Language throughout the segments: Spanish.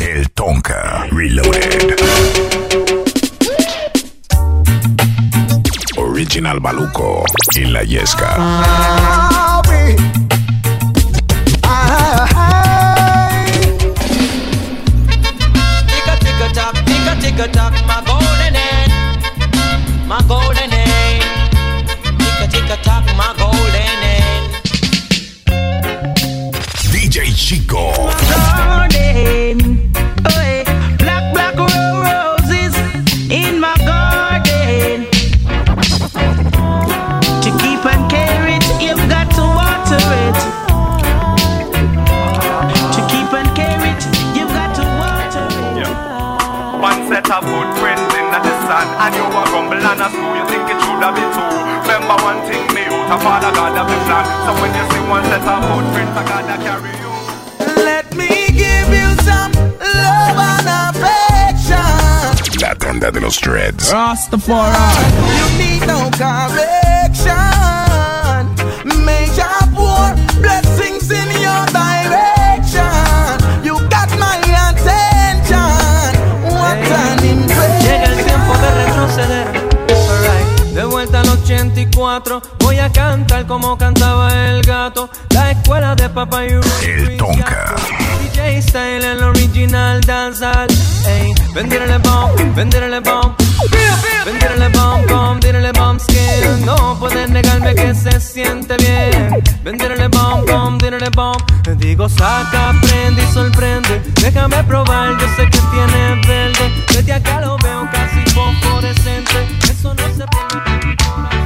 El Tonka Reloaded. Original Maluco y la Yesca. Ticka ticka tock, ticka ticka tock, my golden hen, my golden and a screw You think it should have been two Remember one thing me out A father God of the plan So when you see one set of footprints I gotta carry you Let me give you some love and affection. La tanda de los dreads. You need no correction. 84, voy a cantar como cantaba el gato. La escuela de papá y El Tonka. DJ Style, el original dancehall. Ey, venderle bomb, venderle bomb. Venderle bomb, bomb, venderle bomb skin. No pueden negarme que se siente bien. Venderle bomb, bomb, venderle bomb. Digo, saca, prende y sorprende. Déjame probar, yo sé que tiene verde. Desde acá lo veo casi fosforescente. Eso no se puede.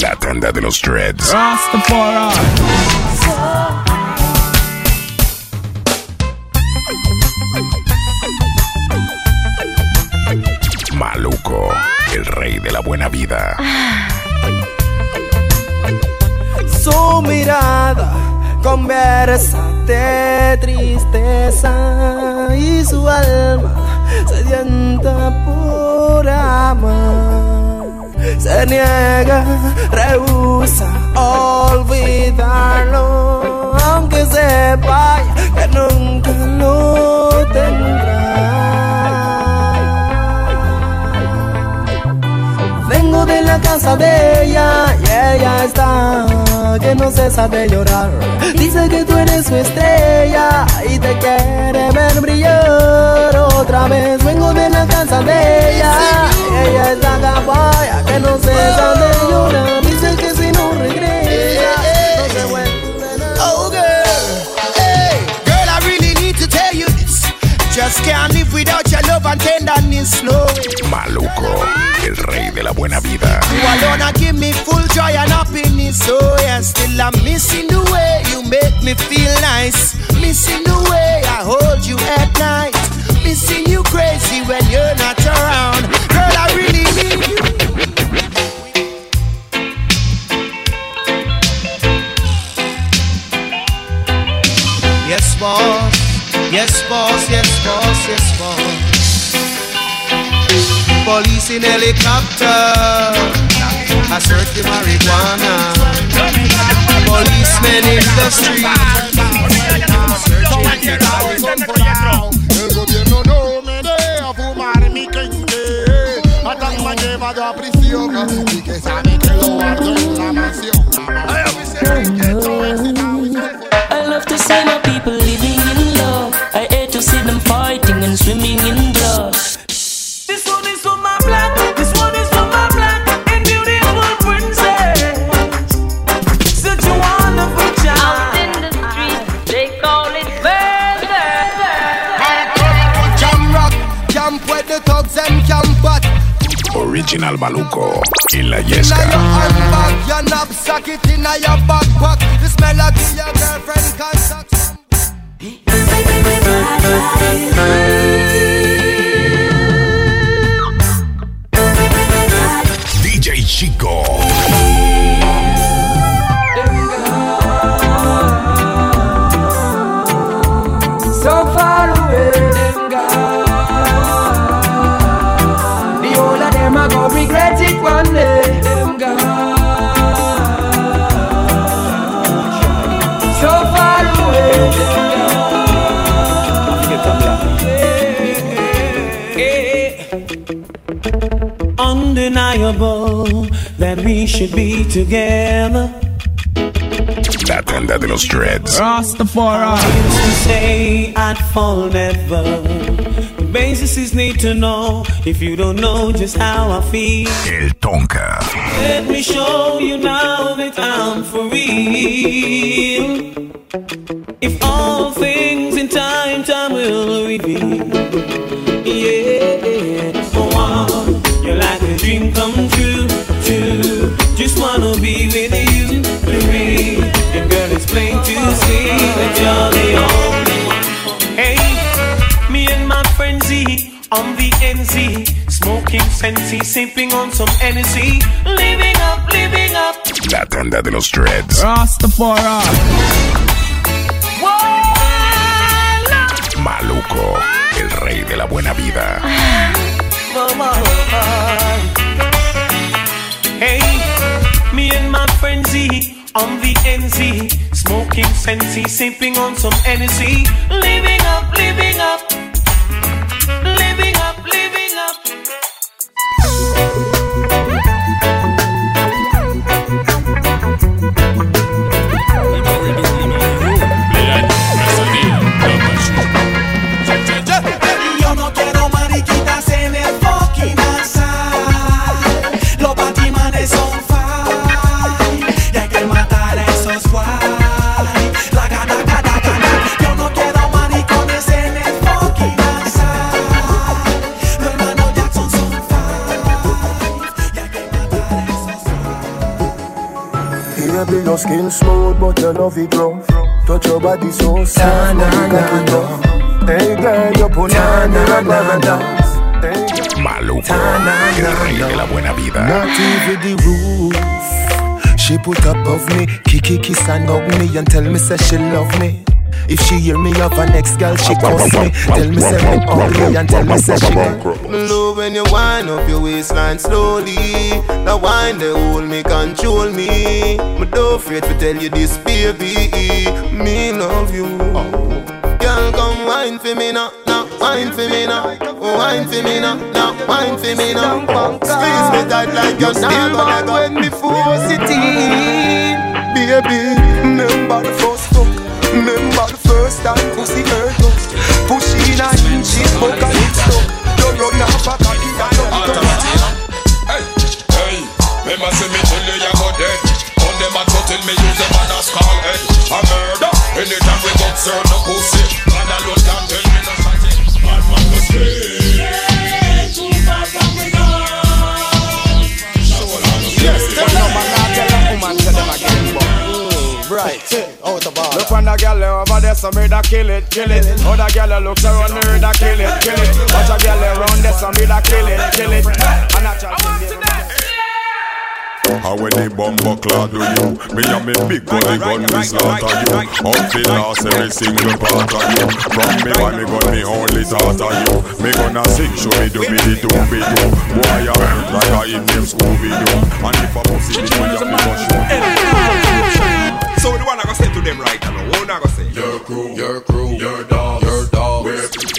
La tanda de los dreads. so high. Maluco, el rey de la buena vida. Su mirada conversa de tristeza y su alma sedienta por amar. Se niega, rehúsa olvidarlo, aunque sepa que nunca lo tendrá. Casa de ella y ella está que no cesa de llorar. Dice que tú eres su estrella y te quiere ver brillar otra vez. Vengo de la casa de ella y ella está capaya que no cesa de llorar. Dice que si no regresa no se vuelve Just can't live without your love and tenderness, no. Maluco, el rey de la buena vida. You alone give me full joy and happiness, oh yeah. Still I'm missing the way you make me feel nice. Missing the way I hold you at night. Missing you crazy when you're not around. Girl, I really need you. Yes, boss. Yes, boss. Yes, boss. Yes, boss. Police in helicopter. I search the marijuana. Policemen in the street. El gobierno no me deja fumar mi quinte. Hasta me llevado a prisión y que sabe que lo guardo en la mansión. Original Maluco y la Inna your Yesca. handbag, your knapsack, it inna your backpack. The smell of your girlfriend contact. DJ Chico. Undeniable that we should be together. La tanda de los dreads. Rastafari. used to say I'd fall never. The basis is need to know if you don't know just how I feel. El Tonka. Let me show you now that I'm for real. NZ, smoking sensei, sipping on some energy, living up, living up. La tanda de los dreads. Rastafari. Maluco. El rey de la buena vida. Hey, me and my friend Z on the NZ, smoking sensei, sipping on some energy, living up, living up, living up, skin smooth, but your love it rough. Touch your body so soft, Na, body na, cocky na, tough. Hey girl, you put Na, on the na, na. Hey girl. Maluco. El rey de la buena vida. Not even the roof. She put above me, kiki kiss and hug me and tell me say she love me. If she hear me of an ex girl, she cuss me. Tell me say me ugly and tell me say she Me love when you wind up your waistline slowly. The wine they hold me, control me. Me don't afraid to tell you this, baby. Me love you. Girl, come wine for me now, now wine for me now, wine for me now, now wine for me now. Squeeze me tight like you're still gonna go. when me force it in, baby. Remember the first fuck, remember the first time pussy hurt us. Push in a inch, it buck and it stuck. You run off a cocky and you Hey, hey, remember say me tell you you go dead. On them a go tell me use them man a skull head. A murder. Anytime we got serve no pussy. Man alone can tell me no something. Right, out of order. Look on the girl over there, so me da kill it, kill it. Other girl looks around me, da kill it, kill it. Watch a girl around there, so me da kill it, kill it. And I try to And when the bumper clad do you? Me and me big gun, gun me slaughter you. Up the last every single part of you. From me why me gun me only thought of you. Me gonna sing show me do me the do me do Boy I hurt like I in name Scooby Doo And if a pussy me want you me go shoot So the one I go say to them right now, what I go say? Your crew, your crew, your dog, your dog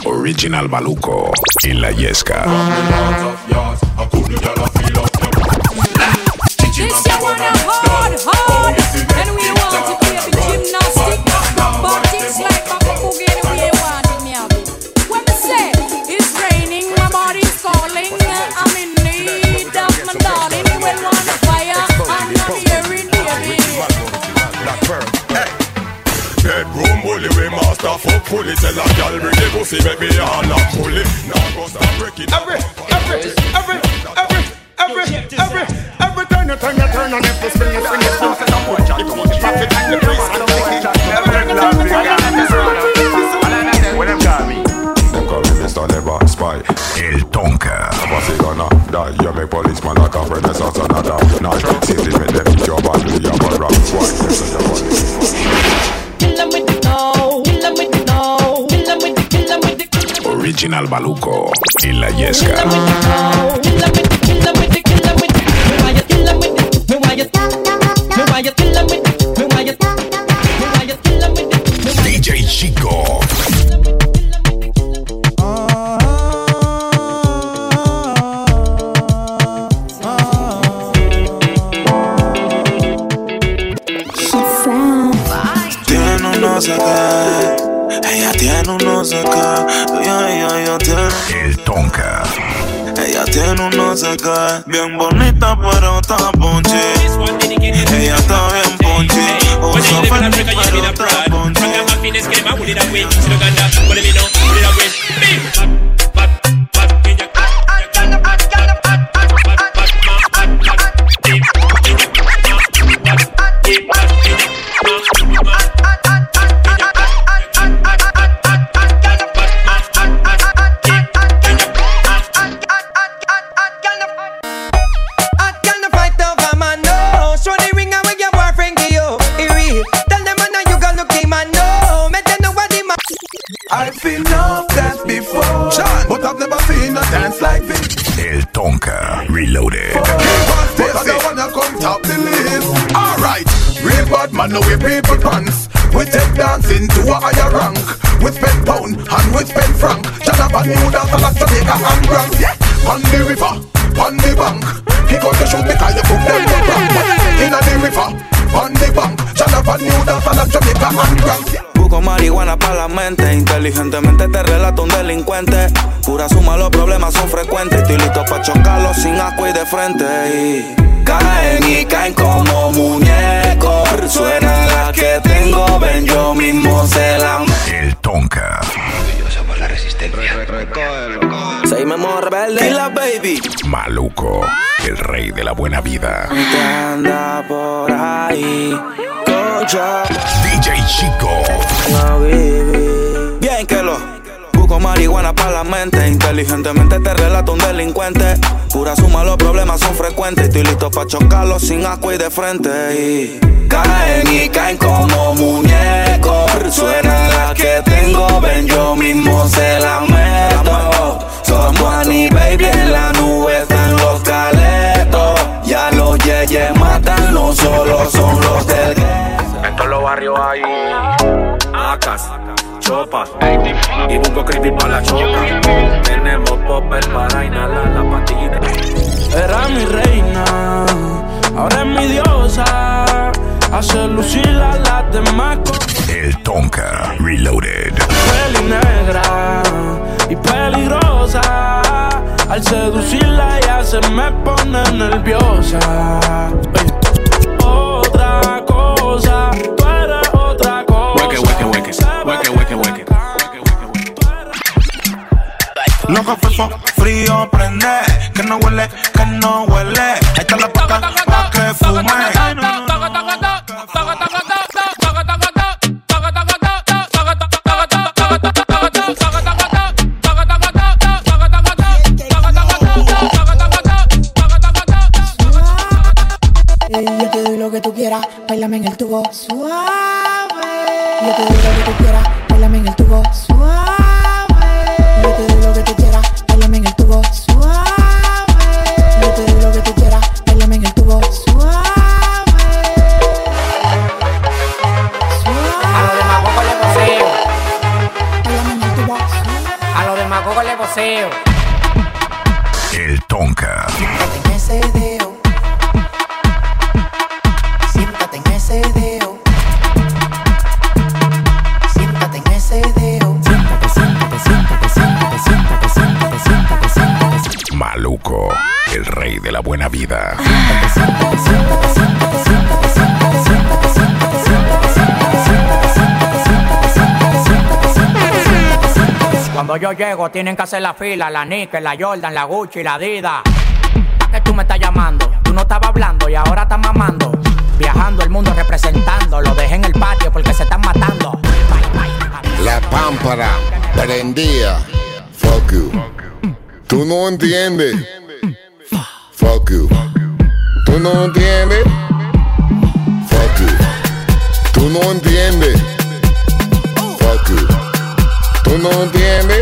Original Maluco. En la Yesca. This you wanna hard, hard. And we want to play the gymnastic. But it's like a boogie anyway you want it, me have. When I say it's raining, my body's calling. Uh, Bedroom bully, we master fuck fully Tell a gal bring the pussy, make me all up fully Now go start breaking Every, every, every, every, every, every, every turn you turn you turn and if you spring you spring you spring set up one If you want the profit and the price and the wicked Every turn you turn you turn and if you spring When them call me? Them call me Mr. Never Spy. El Tonka. What's it gonna die? You make policeman like a renaissance and a down Now, see the make them eat your body, you have a rap Why? Yes, your body Original Maluco. En la Yesca. Tiene un no sé qué. Bien bonita, pero está ponche. Ella está bien ponche. Usa Fendi, pero está ponche. De frente. Y caen y caen como muñecos. Suena la que tengo, ven yo mismo se la El Tonka. Rebelde. Y la baby. Maluco. El rey de la buena vida. Que anda por ahí. Cocha. DJ Chico. La baby. Bien que lo. Busco marihuana para la mente. Inteligentemente te relato un delincuente. Pura suma, los problemas son frecuentes. Estoy listo para chocarlos sin asco y de frente. Y caen y caen como muñecos. Suena la que tengo, ven yo mismo se la meto. Somos Annie Baby en la nube están los caletos. Ya los yeyes matan, no solo son los del En todos los barrios hay acas, y busco creepy para la choca. Tenemos popper para inhalar la pastillita. Era mi reina, ahora es mi diosa. Hace lucir a las demás El Tonka. Reloaded. peli negra y peligrosa. Al seducirla ya se me pone nerviosa. Otra cosa, tú eres otra cosa. Hueque, hueque, hueque, hueque, hueque. Loco fefo, frío prende, que no huele, que no huele. Ahí está la paca, pa' que fume. Yo te doy lo que tú quieras, bailame en el tubo suave. Yo te doy lo que tú quieras, bailame en el tubo suave. Yo te doy lo que tú quieras, bailame en el tubo suave. Yo te doy lo que tú quieras, bailame en el tubo suave. A los demagogos le poseo. Bailame en el tubo A los demagogos le poseo. El Tonka. Maluco. El rey de la buena vida. Cuando yo llego tienen que hacer la fila, la Nike, la Jordan, la Gucci, la Adidas. ¿Para qué tú me estás llamando? Tú no estabas hablando y ahora estás mamando. Viajando el mundo representando, lo dejé en el patio porque se están matando. La pámpara prendía. Fuck you. Tú no entiendes. Fuck you. Tú no entiendes. Fuck you. Tú no entiendes. Fuck you. Tú no entiendes.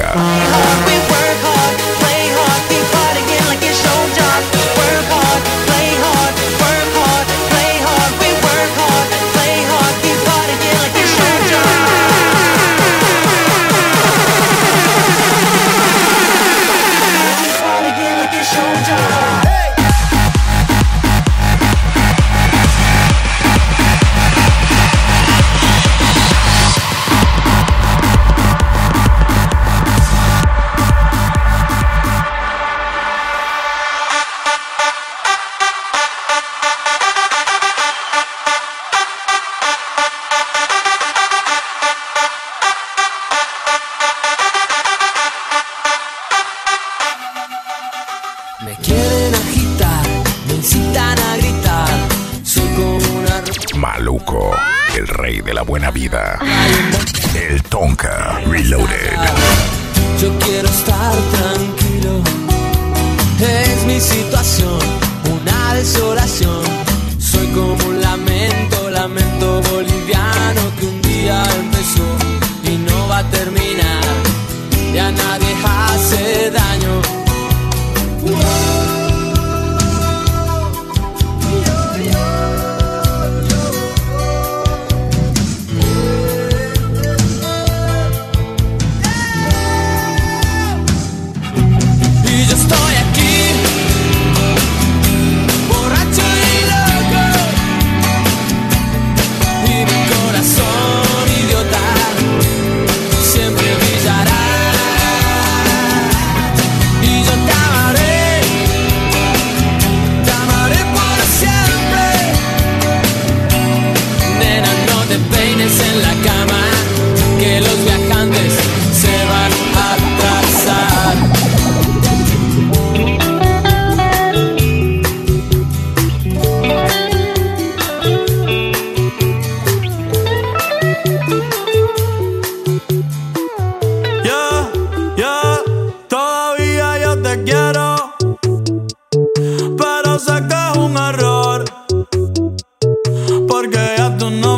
Музыка.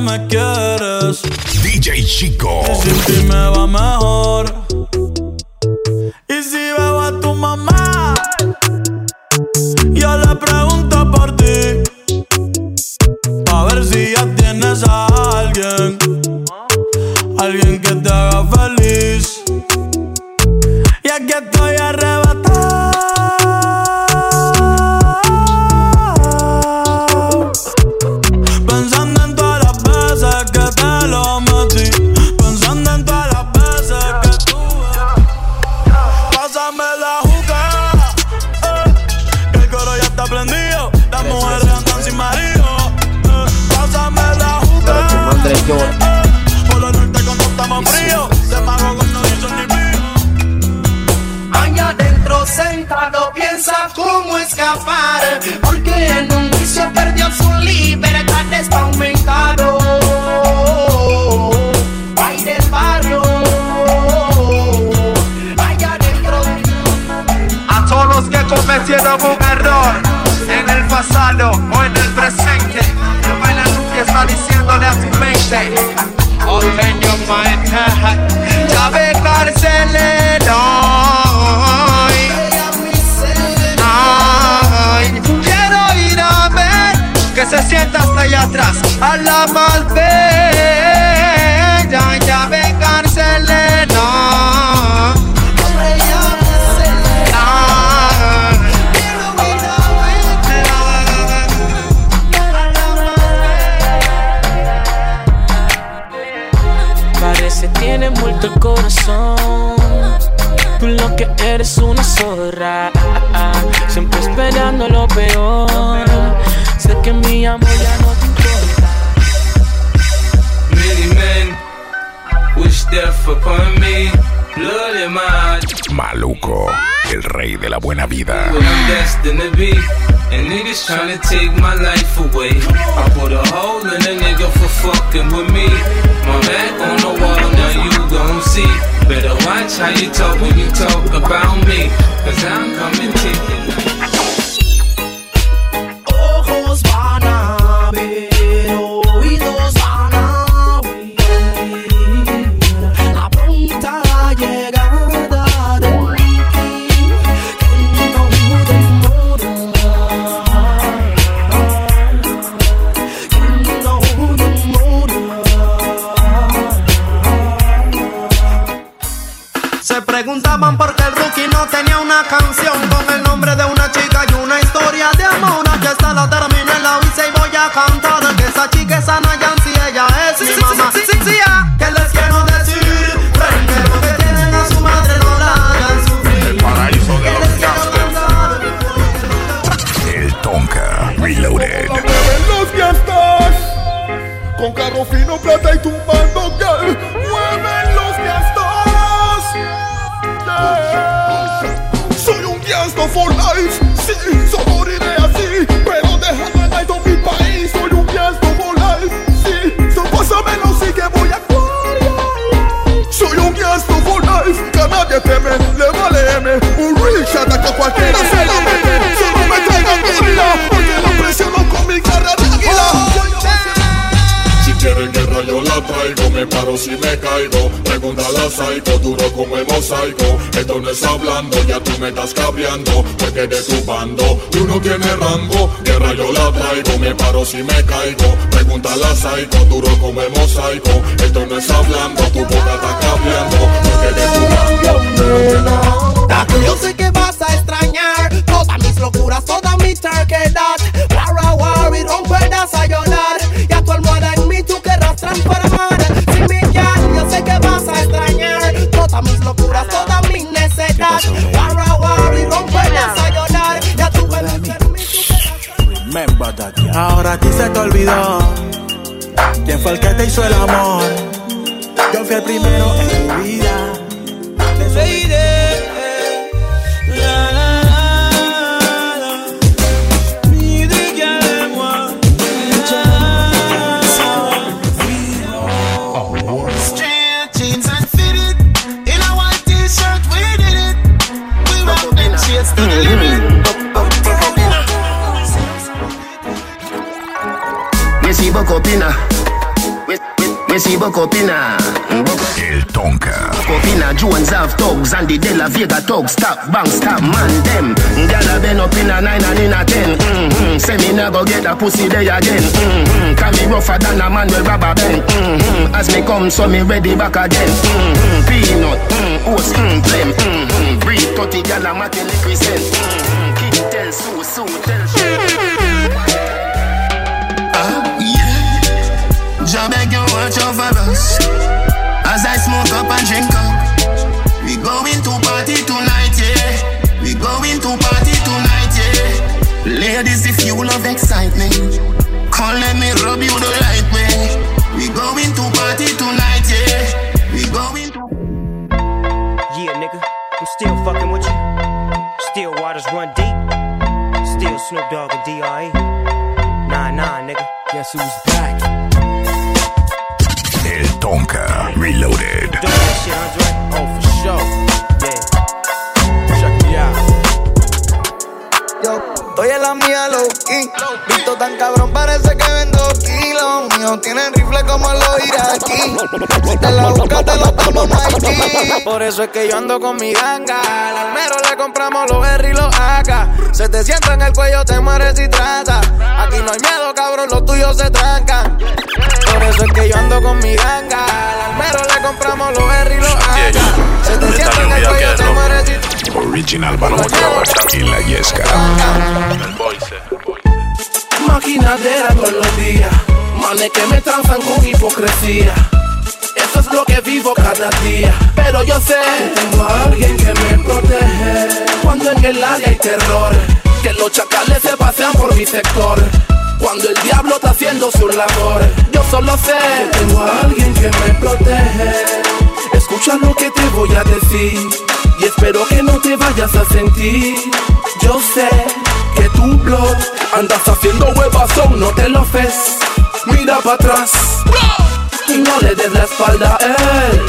me quieres. DJ Chico. Y si me va mejor how you talk when you talk. estás cabreando Porque pues de tu bando. Tú no tienes rango Guerra yo la traigo, me paro si me caigo. Pregúntala a Psycho, duro como el mosaico. Esto no es hablando, tu boca está cabreando Porque de tu bando, nena. Yo sé que fue el que te hizo el amor. Yo fui el primero en tu vida. Jones have thugs and the De La Vega thugs. Stop, bang, stop, man, them. Gala been up in a nine and in a ten. Mm-hmm. Say me nah go get a pussy day again. Mm-hmm. Can me rougher than a man with rubber band. Mm-hmm. As me come, so me ready back again. Mm-hmm. Peanut, mm, oats, mm-hmm. mm, blem. Mm-hmm. Breathe 30 gala, matin, represent. Sue's tienen rifle como los iraquí. Si te la buscas, te lo damos, Mikey. Por eso es que yo ando con mi ganga. Al almero le compramos los R y los AK. Se te sienta en el cuello, te mueres y trata. Aquí no hay miedo, cabrón, los tuyos se trancan. Por eso es que yo ando con mi ganga. Al almero le compramos los R y los AK. Se te sienta en el cuello, te mueres y trata. Original Balboa y la Yesca. Maquinadera todos los días manes que me transan con hipocresía. Eso es lo que vivo cada día. Pero yo sé que tengo a alguien que me protege. Cuando en el área hay terror, que los chacales se pasean por mi sector. Cuando el diablo está haciendo su labor, yo solo sé que tengo a alguien que me protege. Escucha lo que te voy a decir y espero que no te vayas a sentir. Yo sé que tu blog andas haciendo huevazón, no te lo ves. Mira para atrás y no le des la espalda a él.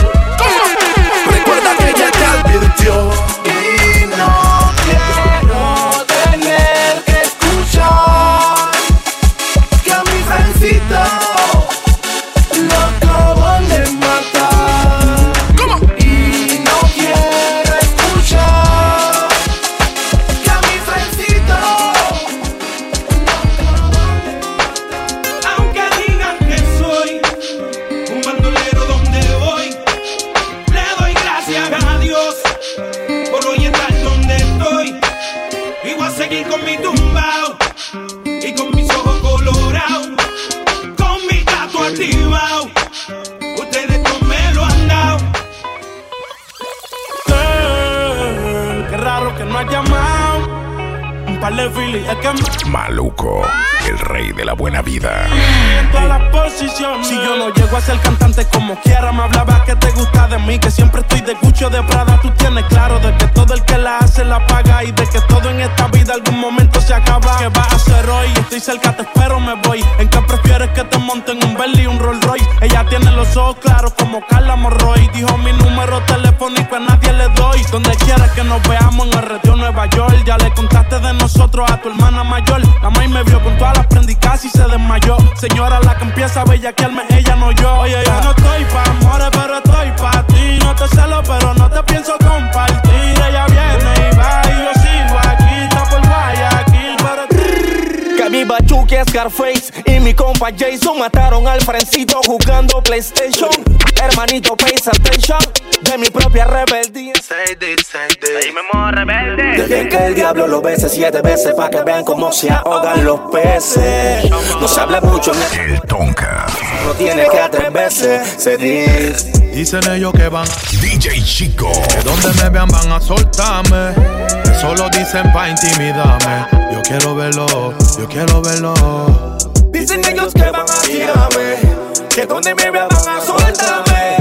Recuerda que ella te advirtió Maluco, el rey de la buena vida. Si yo no llego a ser cantante como quiera, me hablabas que te gusta de mí, que siempre estoy de Gucci o de Prada. Tú tienes claro de que todo el que la hace la paga y de que todo en esta vida algún momento se acaba. ¿Qué vas a hacer hoy? Estoy cerca, te espero, me voy. ¿En qué prefieres que te monten un Bentley y un Rolls Royce? Ella tiene los ojos claros como Carla Morroy. Dijo mi número telefónico a nadie le doy. Donde quieras que nos veamos en el retiro Nueva York. Ya le contaste de nosotros a tu hermana mayor. La maíz me vio con todas las prendicas y se desmayó. Señora, la que empieza a bellaquearme, ella no yo. Oye, yo no estoy pa' amores, pero estoy pa' ti. No te celo, pero no te pienso compartir. Ella viene y va y yo sigo aquí. Está por Guayaquil, pero Que mi bachuque Scarface y mi compa Jason mataron al frencito jugando PlayStation. Hermanito, pay attention de mi propia rebeldía. Dejen que el diablo lo bese siete veces para que vean cómo se ahogan los peces. No se habla mucho, El Tonka. no tiene que atreverse. Se dice. Dicen ellos que van DJ Chico. Que donde me vean van a soltarme. Eso lo dicen pa' intimidarme. Yo quiero verlo, yo quiero verlo. Dicen ellos que van a tirarme, que donde me vean van a soltarme.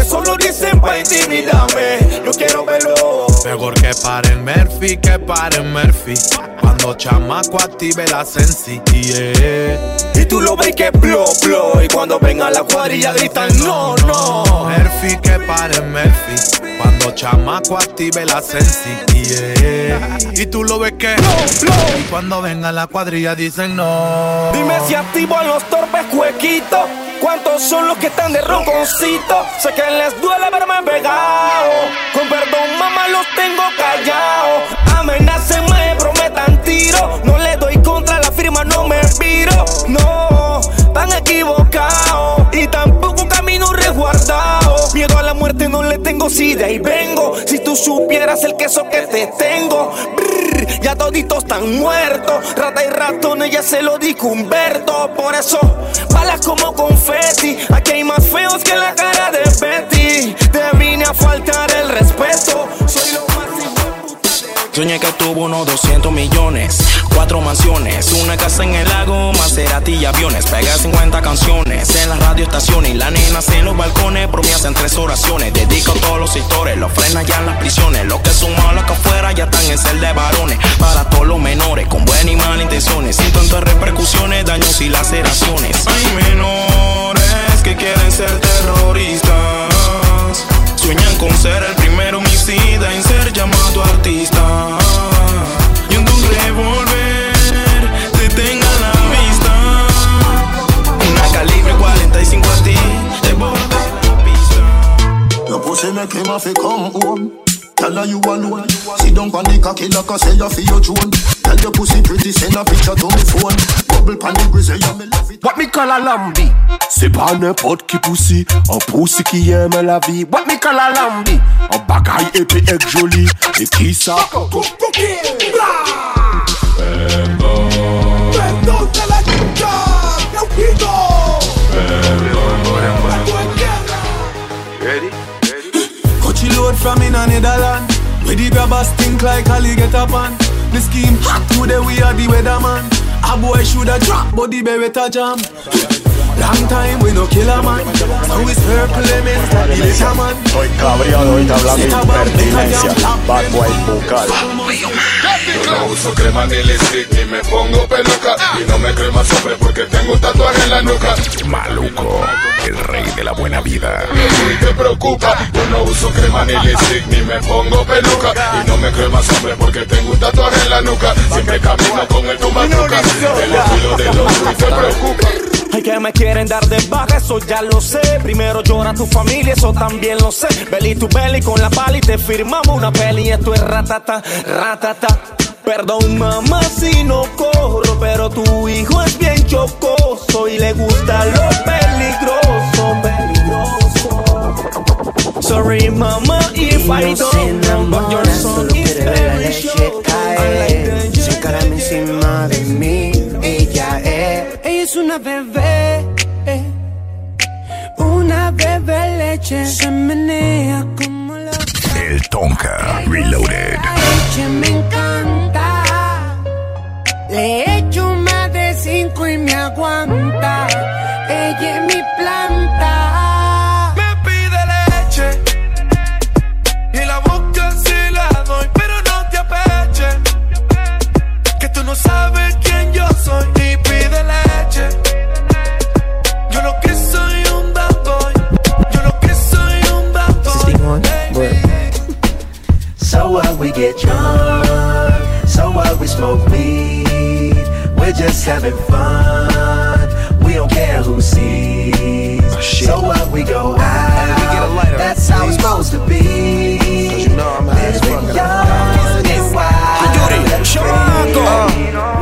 Eso lo dicen para intimidarme. Mejor que paren Murphy, que paren Murphy. Cuando chamaco active la sensi. Yeah. Y tú lo ves que plo, plo. Y cuando ven a la cuadrilla gritan no, no. Murphy, que paren Murphy. Cuando chamaco active la sensi. Yeah. Y tú lo ves que Y cuando ven a la cuadrilla dicen no. Dime si activo a los torpes cuequitos. ¿Cuántos son los que están de ronconcito? Sé que les duele verme pegado. Con perdón, mamá, los tengo callados. Amenacen, me prometan tiro. No le doy contra la firma, no me viro. No, tan equivocados. Y tampoco camino resguardado. Miedo a la muerte no le tengo, si de ahí vengo. Si tú supieras el queso que te tengo. Brr, ya toditos están muertos. Rata y ratones, ya se lo dijo Humberto. Por eso, balas como confeti. Aquí hay más feos que la cara de Betty. Te vine a faltar el respeto. Soñé que tuvo unos 200 millones, cuatro mansiones, una casa en el lago, Maserati y aviones. Pegué 50 canciones en las radioestaciones y las nenas en los balcones. Por mí hacen tres oraciones. Dedico a todos los sectores, los frenan ya en las prisiones. Los que son malos acá afuera ya están en cel de varones. Para todos los menores, con buenas y malas intenciones. Sin tantas repercusiones, daños y laceraciones. Hay menores que quieren ser terroristas. Con ser el primer homicida en ser llamado artista. Y un revólver detenga la vista. Una calibre 45 a ti, de borde Your pussy make him have to. Tell bother you alone. Sit down on the cocky like I say you feel your throne. Tell your pussy pretty, send a picture to me phone. Bubble pan the grizzly, yeah, me love it. What me call a lambi C'est pas n'importe qui poussi Un poussi qui aime la vie What me call a lambi Un bagaille épais et joli Et qui ça Perdón the grabbers stink like Ali get up on. The scheme hot today we are the weatherman. A boy shoulda drop, but the beretta jam. Long time we no kill a man. Like the little man. Estoy cabreado, ahorita hablando impertinencia. Bad boy vocal. Yo no uso crema ni lipstick ni me pongo peluca Y no me crema sobre porque tengo tatuaje en la nuca Maluco, el rey de la buena vida. Y te preocupa Yo no uso crema ni lipstick ni me pongo peluca Y no me crema sobre porque tengo un tatuaje en la nuca Siempre camino con el tumbacuca El estilo de los y te preocupa Ay, que me quieren dar de baja, eso ya lo sé. Primero llora tu familia, eso también lo sé. Belly tu belly con la pala y te firmamos una peli. Esto es ratata, ratata. Perdón, mamá, si no corro, pero tu hijo es bien chocoso y le gusta lo peligroso, peligroso. Sorry, mama, if I don't know, but your son is sure. Se encarame encima de mí, es. Una bebé, una bebé leche. Se menea como la El Tonka Reloaded. leche, me encanta. Le echo más de cinco y me aguanta. Ella es mi planta. Me pide leche y la boca se la doy, pero no te apeches. Que tú no sabes quién yo soy y pide we get drunk, so what we smoke weed. We're just having fun. We don't care who sees. Oh, so what we go out. We get a lighter, That's how it's supposed to be. cause you know i'm young and wild. Mi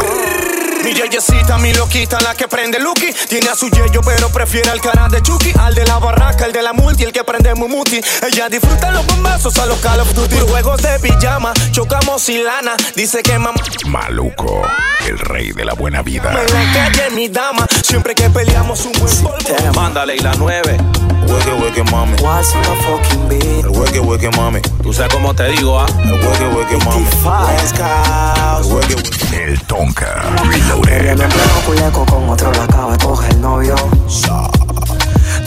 yeyecita, mi loquita, la que prende Lucky. Tiene a su yeyo, pero prefiere al cara de Chucky. Al de la barraca, el de la multi, el que prende Mumuti. Ella disfruta los bombazos a los Call of Duty. Juegos de pijama, chocamos sin lana. Dice que mamá Maluco, el rey de la buena vida. me la calle, mi dama. Siempre que peleamos un buen polvo. Mándale y la nueve. Hueque, hueque, mami. What's my fucking beat? El hueque, hueque, mami. Tú sabes cómo te digo, ah. El hueque, hueque, mami. Let's go. El hueque, hueque. El Tonka Ella Reloaded. me culeco con otro la acaba de coger el novio.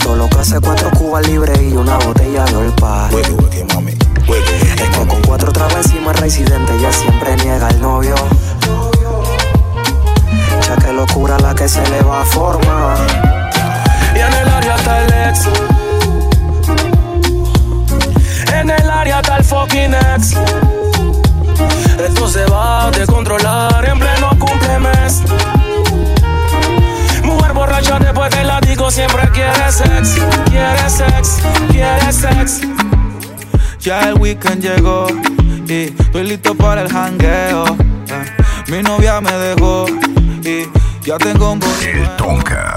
Todo lo que hace cuatro cubas libres y una botella de olpa. Hueque, hueque, mami. Hueque, hueque. Esto con cuatro trabas encima residente, ella siempre niega el novio. Ya que locura la que se le va a formar. Y en el área está el ex. En el área está el fucking ex. Esto se va a descontrolar en pleno cumplemes. Mujer borracha después del látigo siempre quiere sex. Quiere sex, quiere sex. Ya el weekend llegó y estoy listo para el jangueo. Eh, Mi novia me dejó y ya tengo un El Tonka.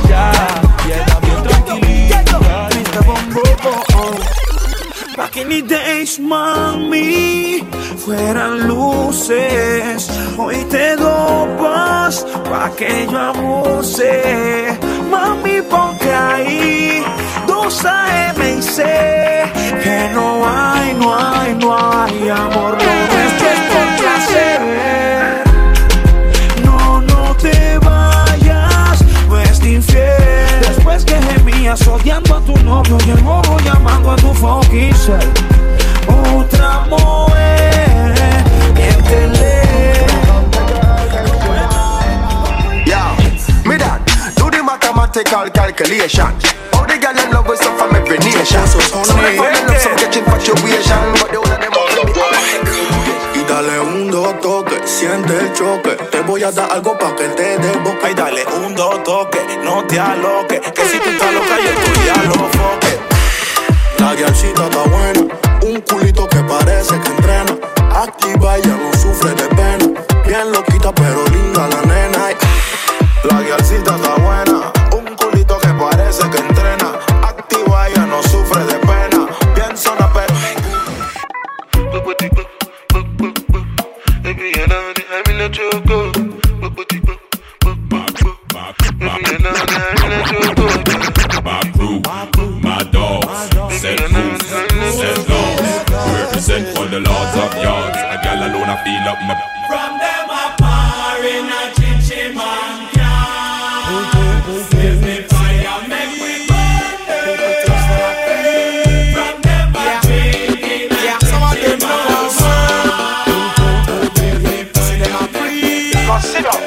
The days, mami, fueran luces. Hoy te dopas pa' que yo abuse. Mami, ponte ahí, dos AM y C. Que no hay, no hay, no hay amor. Nuestro es por placer. Que gemías odiando a tu novio y el modo llamando a tu fucking cel. Otra mujer, miéntele. Yo, me that. mathematical calculation. All the girl in love with stuff from every nation. Some of them fall in love, some catch infatuation, but the toque, siente el choque. Te voy a dar algo pa' que te desboque. Ay, dale un dos toque, no te aloques. Que si tú estás loca, yo estoy a lo foque. La guialcita está buena, un culito que parece que entrena. Activa, ella no sufre de pena. Bien loquita, pero linda la nena. La guialcita está buena, feel up my. From them a par in a chichi man can Give me fire, make we burn From them a drink in a chichi man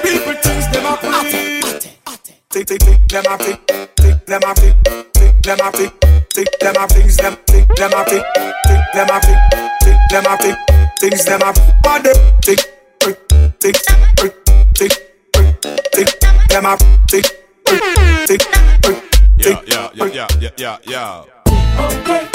People things them a Tick tick tick them a tick tick them a tick tick them a tick tick them a things them tick them a tick tick them a tick tick them a tick things them a body tick tick tick tick tick tick them a tick tick tick Yeah, yeah, yeah, yeah, yeah, yeah, yeah. Que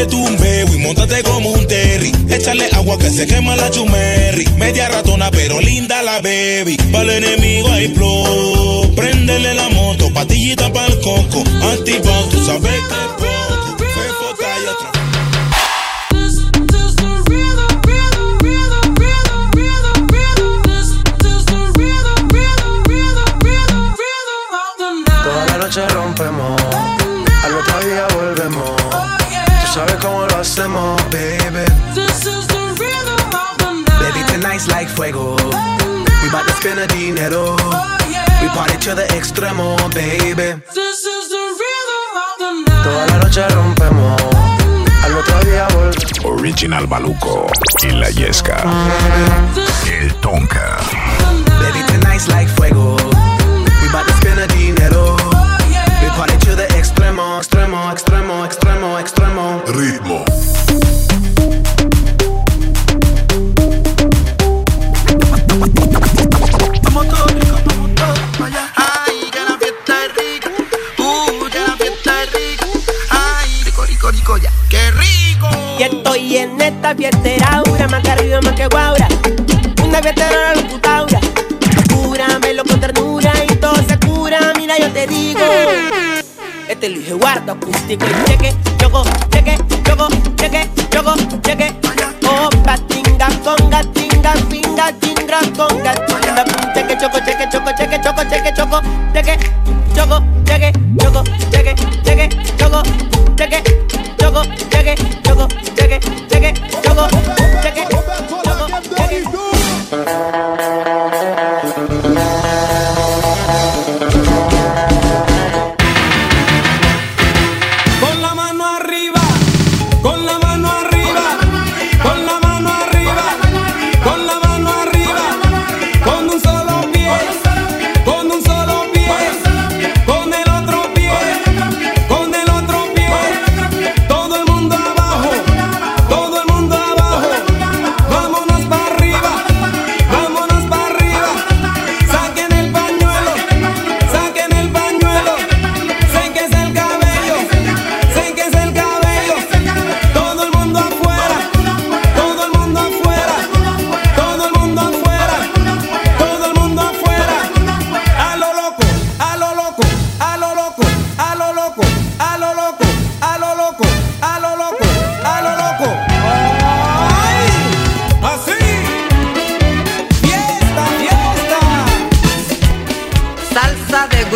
Pase tu un bebo y montate como un terry. Échale agua que se quema la chumerri. Media ratona pero linda la baby. Para el enemigo hay flow. Préndele la moto, patillita para el coco. Antipao, tú sabes que. Toda la noche rompemos, al otro día volvemos. Sabes cómo lo hacemos, baby. Baby, tonight's like fuego. We bout to spend a dinero. We party to the extremo, baby. Toda la noche rompemos, al otro día volvemos. Original Baluco y la Yesca. El Tonka. Baby, tonight's like fuego. We bout to spend a dinero. We party to the extremo, extremo, extremo, extremo, extremo. Ritmo. Vamos todos ricos, vamos todos pa' allá. Ay, ya la fiesta es rica. Uh, ya la fiesta es rica. Ay, rico, rico, rico, ya. ¡Qué rico! Y estoy en esta fiestera, aura, más que arriba, más que guaura. Una fiestera la locutaura. Este lo dije guardo acústico y cheque, choco, cheque, choco, cheque, choco, cheque. Opa, conga, tinga, conga, tinga, choco, cheque, choco, cheque, choco, cheque, choco, cheque, choco, cheque, choco,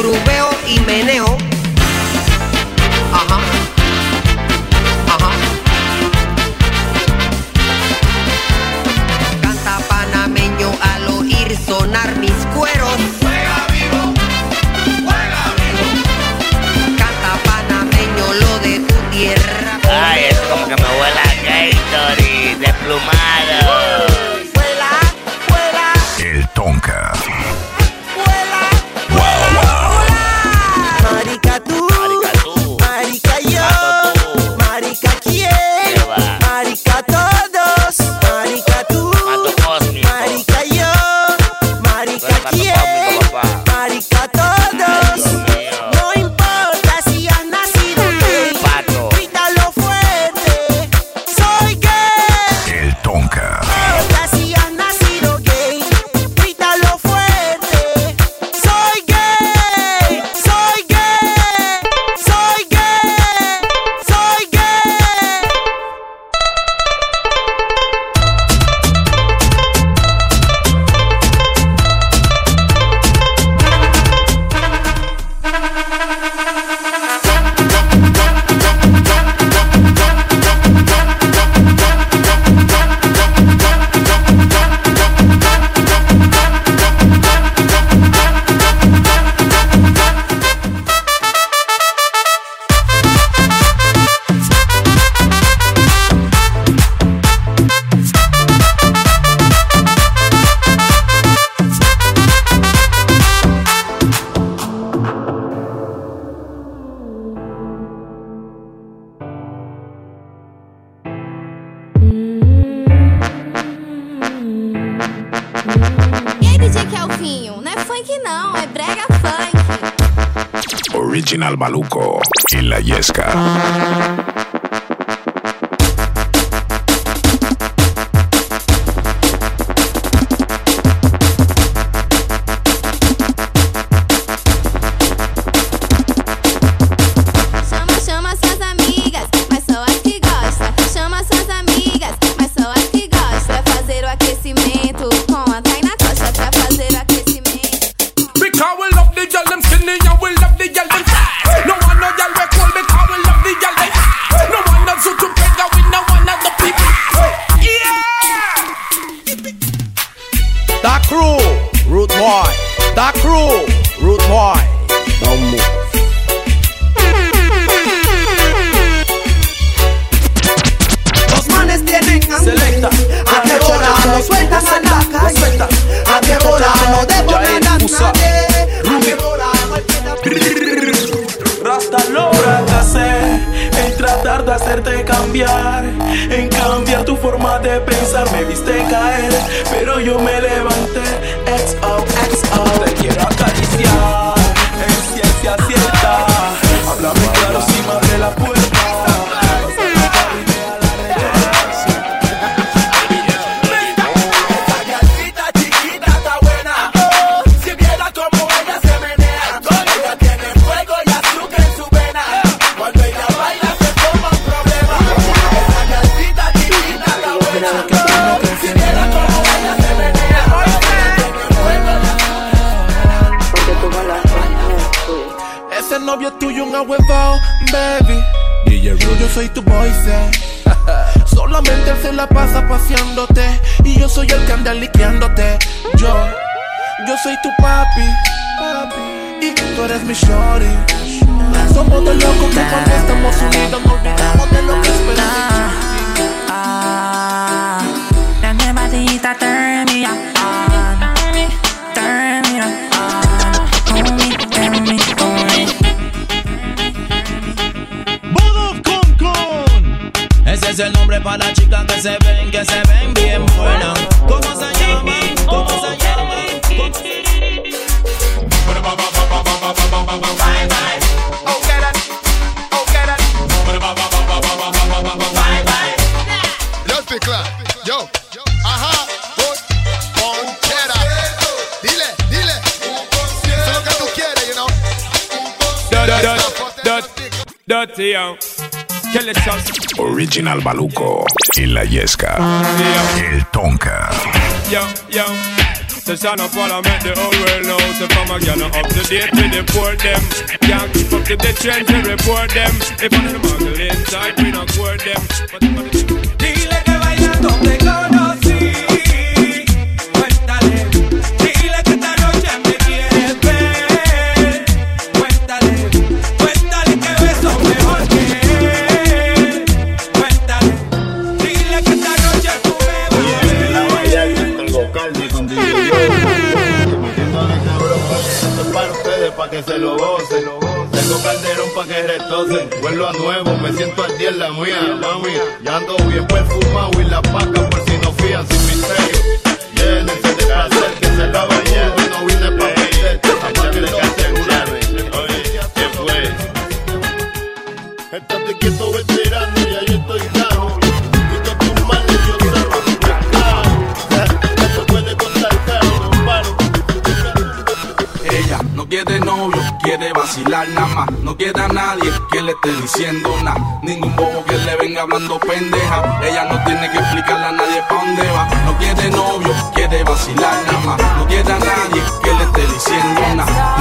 turubeo y meneo. Let's be clear. Yo, ajá, put ponchera. Dile, dile. Eso es lo que tú quieres, you know. Dirty, yo. Kill it, son. Original Maluco y la Yesca. El Tonka. Yo, yo. The son of parliament, the whole world knows The from a gal up to date with the poor them Can't keep up to the trends, we report them If one of the muggle inside, we not court them Dile Calderón para que. Vuelvo a nuevo, me siento al día en la mía, mami. Ya ando bien perfumado y la paca por si no fían sin misterio. Llénense de que se la vacilar nada más. No quiere a nadie que le esté diciendo nada. Ningún bobo que le venga hablando pendeja. Ella no tiene que explicarle a nadie pa' dónde va. No quiere novio, quiere vacilar nada más. No quiere a nadie que le esté diciendo nada.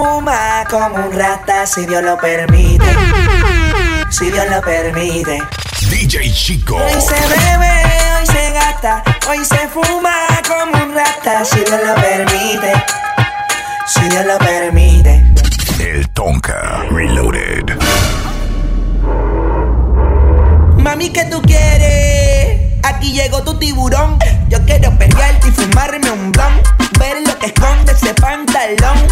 Fuma como un rata, si Dios lo permite. Si Dios lo permite. DJ Chico. Hoy se bebe, hoy se gasta, hoy se fuma como un rata, si Dios lo permite. Si Dios lo permite. El Tonka Reloaded. Mami, ¿qué tú quieres? Aquí llegó tu tiburón. Yo quiero perrearte y fumarme un blon. Ver lo que esconde ese pantalón.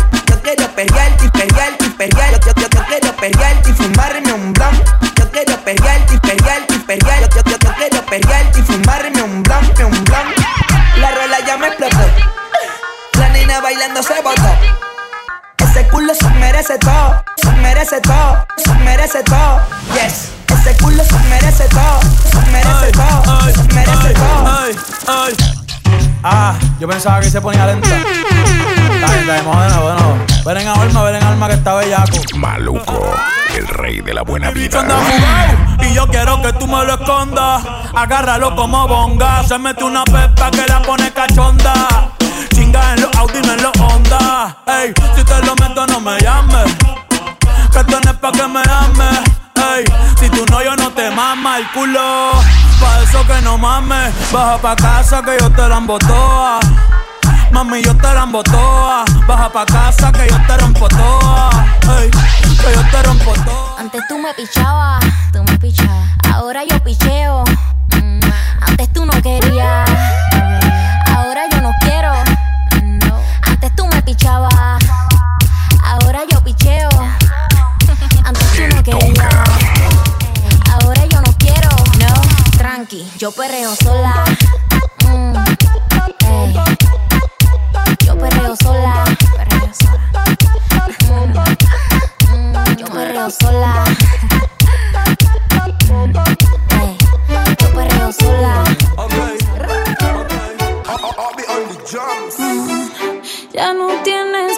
Yo pensaba que se ponía lenta. Bien, bueno, bueno. Ven en alma, ven en alma que está bellaco. Maluco, el rey de la buena vida. y yo quiero que tú me lo escondas. Agárralo como bonga. Se mete una pepa que la pone cachonda. Chinga en los Audi, no en los Honda. Ey, si te lo meto, no me llames. Que esto no es pa' que me ames. Si tú no, yo no te mama el culo. Pa' eso que no mames. Baja pa' casa que yo te la embotoa. Mami, yo te la embotoa. Baja pa' casa que yo te rompo toa. Ey, que yo te rompo toa. Antes tú me pichabas, tú me pichabas. Ahora yo picheo. Mm, Antes tú no querías. Yo perreo sola. Mm, ey. Yo perreo sola. Perreo sola. Mm, mm, yo perreo sola. Ey, Yo perreo sola. Ya no tiene excusa.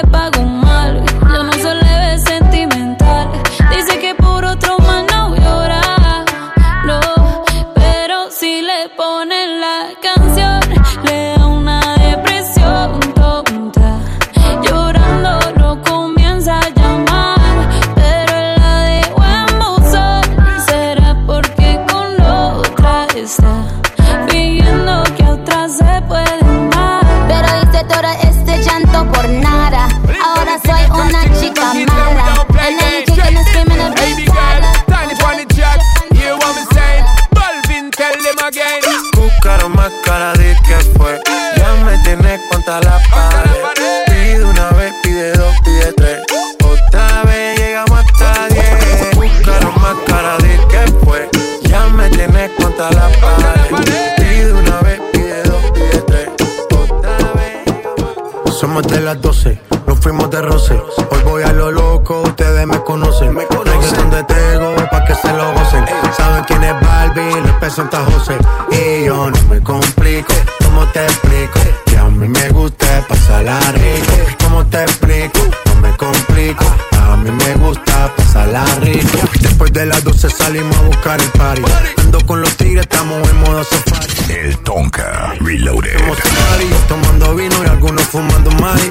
buscar el party. Ando con los tigres, estamos en modo safari. El Tonka Reloaded. Estamos party, tomando vino y algunos fumando mari.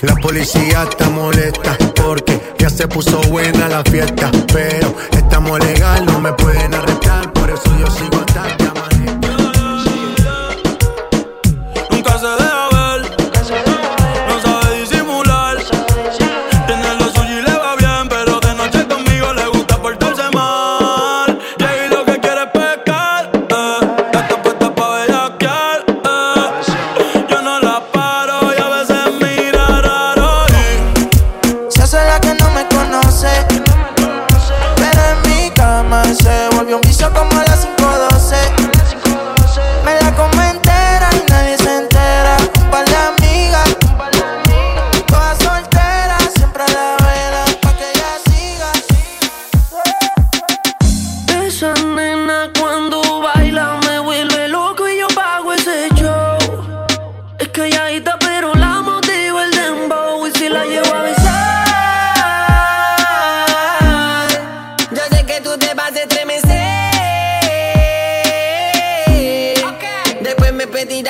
La policía está molesta porque ya se puso buena la fiesta. Pero estamos legal, no me pueden arrestar,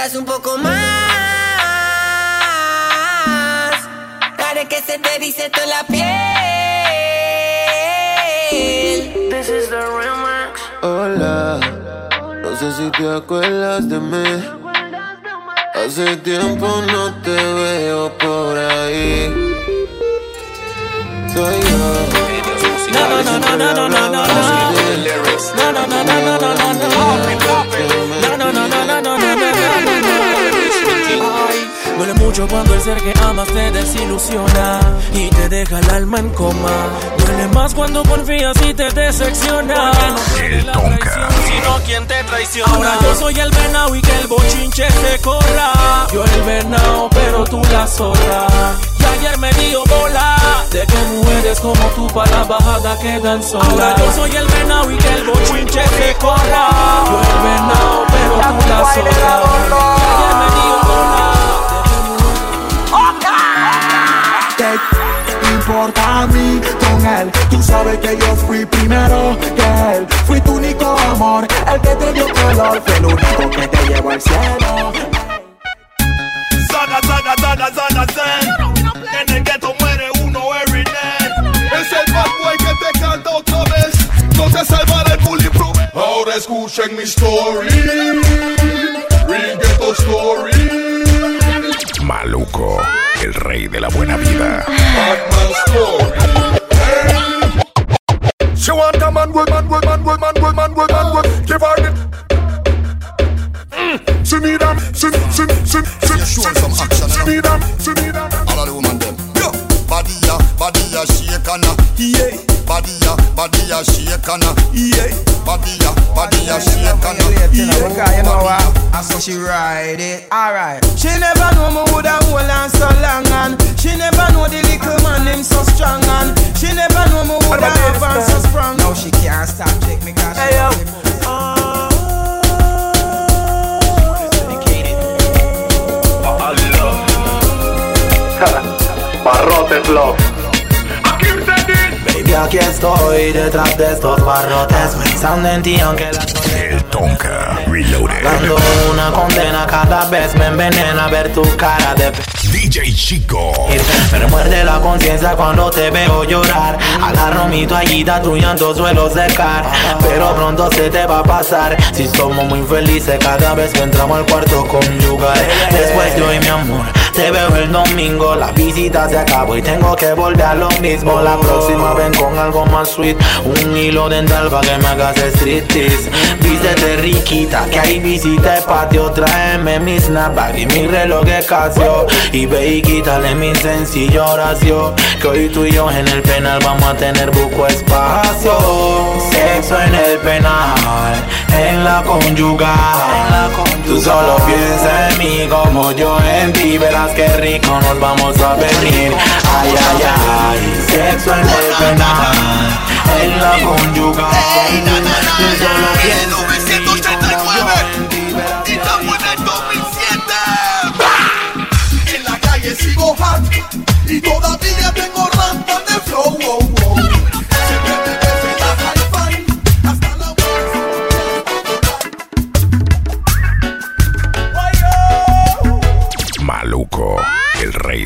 quieras un poco más. Para que se te dice toda la piel. This is the remix. Hola, no sé si te acuerdas de mí. Hace tiempo no te veo por ahí. Soy yo. No, no, no, no, no, no, no, no. No, no, no, no, no, no, no. No, no, no, no, no, no, no. Duele mucho cuando el ser que amas te desilusiona y te deja el alma en coma. Duele más cuando confías y te decepciona. El Tonka. Sino quien te traiciona. Ahora yo soy el venado y que el bochinche se corra. Yo el venado, pero tú la zorra. Y ayer me dio bola de que mujeres como tú para la bajada quedan solas. Ahora yo soy el venado y que el bochinche se corra. Yo el venado, pero tú la zorra. Y ayer me dio bola. Te importa a mí con él. Tú sabes que yo fui primero que él. Fui tu único amor, el que te dio color. Fue el único que te llevó al cielo. Saga, saga, saga, saga, zen. En el gueto muere uno every day. Es el bad boy que te canta otra vez. No te salvará el bulletproof. Ahora escuchen mi story. Real ghetto story. Maluco, el rey de la buena vida. She want a man, good man, good man, good man, good man, good man, good. Give her the. Mm. She need them, she, she, she, she, she, some action, she need them, she need them. All of the woman them. Yo, body ya, body ya shake and a. Yeah. Body ya, body ya shake and a. Yeah. Body ya, body ya shake and a. Yeah. Because you know what? I saw she ride it. Alright. She never know me woulda hold on so long and she never know the little man him so strong and she never know me woulda have on so strong. Now she can't stop check me cause she hey, yo. Barrote Flow. Aquí estoy detrás de estos barrotes. Pensando en ti aunque la El Tonka Reloaded. Dando una condena cada vez me envenena ver tu cara de DJ Chico. Me remuerde la conciencia cuando te veo llorar. Agarro mi toallita, tu llanto suelo secar Pero pronto se te va a pasar. Si somos muy felices cada vez que entramos al cuarto conyugal Después de hoy mi amor, te veo el domingo La visita se acabó y tengo que volver a lo mismo. La próxima ven con algo más sweet Un hilo dental para que me hagas striptease. Vístete riquita, que hay visita de patio. Tráeme mi snapback y mi reloj de Casio. Y ve y quítale mi sencilla oración Que hoy tú y yo en el penal vamos a tener buco espacio. Sexo en el penal, en la conyugal Tú solo piensa en mí como yo en ti Verás que rico nos vamos a venir Ay, ay, ay Sexo en el penal, en la conyugal piensa en Verás que Estamos en el 2007. En la calle sigo hot y todavía tengo rampas de flow.